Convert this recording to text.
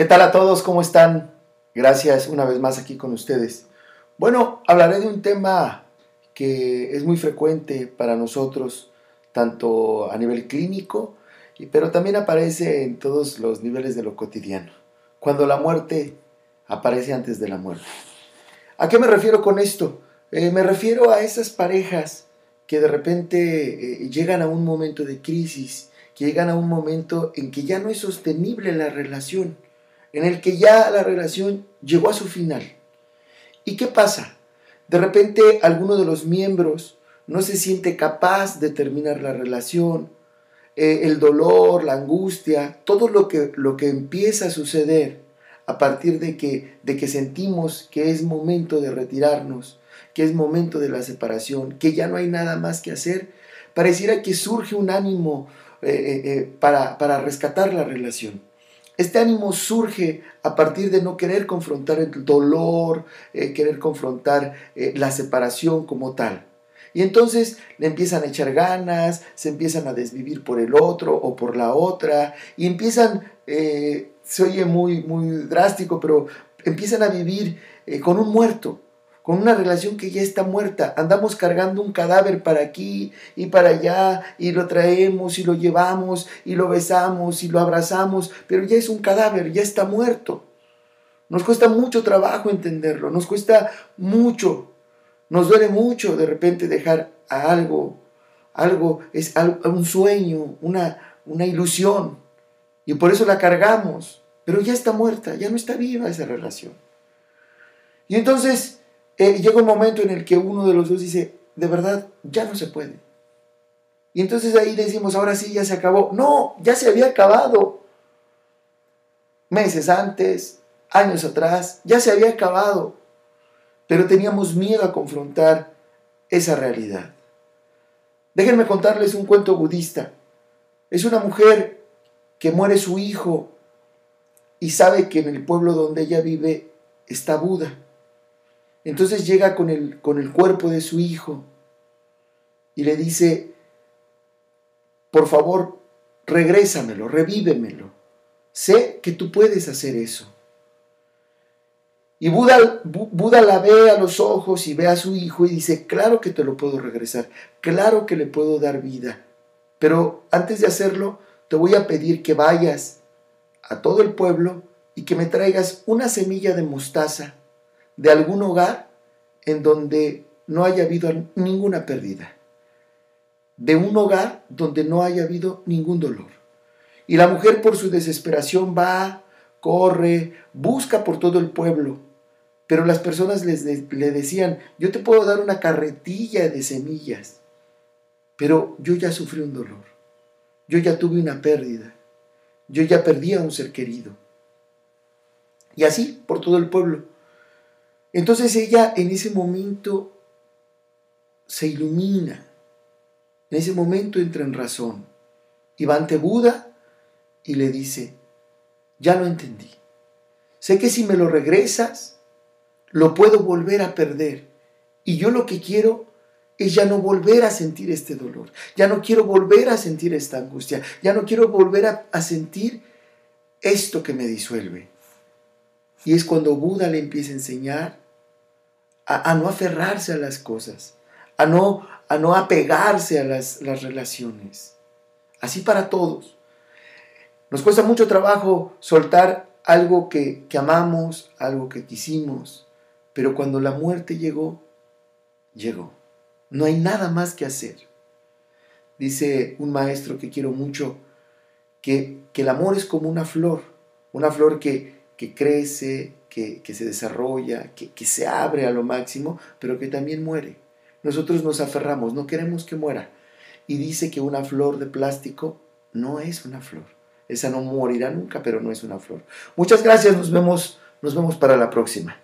¿Qué tal a todos? ¿Cómo están? Gracias una vez más aquí con ustedes. Bueno, hablaré de un tema que es muy frecuente para nosotros, tanto a nivel clínico, pero también aparece en todos los niveles de lo cotidiano, cuando la muerte aparece antes de la muerte. ¿A qué me refiero con esto? Eh, me refiero a esas parejas que de repente eh, llegan a un momento de crisis, que llegan a un momento en que ya no es sostenible la relación, en el que ya la relación llegó a su final. ¿Y qué pasa? De repente alguno de los miembros no se siente capaz de terminar la relación, eh, el dolor, la angustia, todo lo que, lo que empieza a suceder a partir de que, de que sentimos que es momento de retirarnos, que es momento de la separación, que ya no hay nada más que hacer, pareciera que surge un ánimo eh, eh, para, para rescatar la relación. Este ánimo surge a partir de no querer confrontar el dolor, querer confrontar la separación como tal. Y entonces le empiezan a echar ganas, se empiezan a desvivir por el otro o por la otra, y empiezan, eh, se oye muy, muy drástico, pero empiezan a vivir eh, con un muerto, con una relación que ya está muerta. Andamos cargando un cadáver para aquí y para allá, y lo traemos y lo llevamos y lo besamos y lo abrazamos, pero ya es un cadáver, ya está muerto. Nos cuesta mucho trabajo entenderlo, nos cuesta mucho nos duele mucho de repente dejar a algo, algo es un sueño, una, una ilusión, y por eso la cargamos, pero ya está muerta, ya no está viva esa relación. Y entonces eh, llega un momento en el que uno de los dos dice, de verdad, ya no se puede. Y entonces ahí decimos, ahora sí, ya se acabó. No, ya se había acabado. Meses antes, años atrás, ya se había acabado pero teníamos miedo a confrontar esa realidad. Déjenme contarles un cuento budista. Es una mujer que muere su hijo y sabe que en el pueblo donde ella vive está Buda. Entonces llega con el, con el cuerpo de su hijo y le dice, por favor, regrésamelo, revívemelo. Sé que tú puedes hacer eso. Y Buda, Buda la ve a los ojos y ve a su hijo y dice, claro que te lo puedo regresar, claro que le puedo dar vida. Pero antes de hacerlo, te voy a pedir que vayas a todo el pueblo y que me traigas una semilla de mostaza de algún hogar en donde no haya habido ninguna pérdida, de un hogar donde no haya habido ningún dolor. Y la mujer por su desesperación va, corre, busca por todo el pueblo pero las personas le decían, yo te puedo dar una carretilla de semillas, pero yo ya sufrí un dolor, yo ya tuve una pérdida, yo ya perdí a un ser querido. Y así por todo el pueblo. Entonces ella en ese momento se ilumina, en ese momento entra en razón y va ante Buda y le dice, ya lo entendí. Sé que si me lo regresas, lo puedo volver a perder. Y yo lo que quiero es ya no volver a sentir este dolor, ya no quiero volver a sentir esta angustia, ya no quiero volver a, sentir esto que me disuelve. Y es cuando Buda le empieza a enseñar a, no aferrarse a las cosas, a no, a no apegarse a las, las relaciones. Así para todos. Nos cuesta mucho trabajo soltar algo que, que amamos, algo que quisimos, pero cuando la muerte llegó, llegó. No hay nada más que hacer. Dice un maestro que quiero mucho, que, el amor es como una flor, una flor que, crece, que, se desarrolla, que, que se abre a lo máximo, pero que también muere. Nosotros nos aferramos, no queremos que muera. Y dice que una flor de plástico no es una flor. Esa no morirá nunca, pero no es una flor. Muchas gracias, nos vemos, nos vemos para la próxima.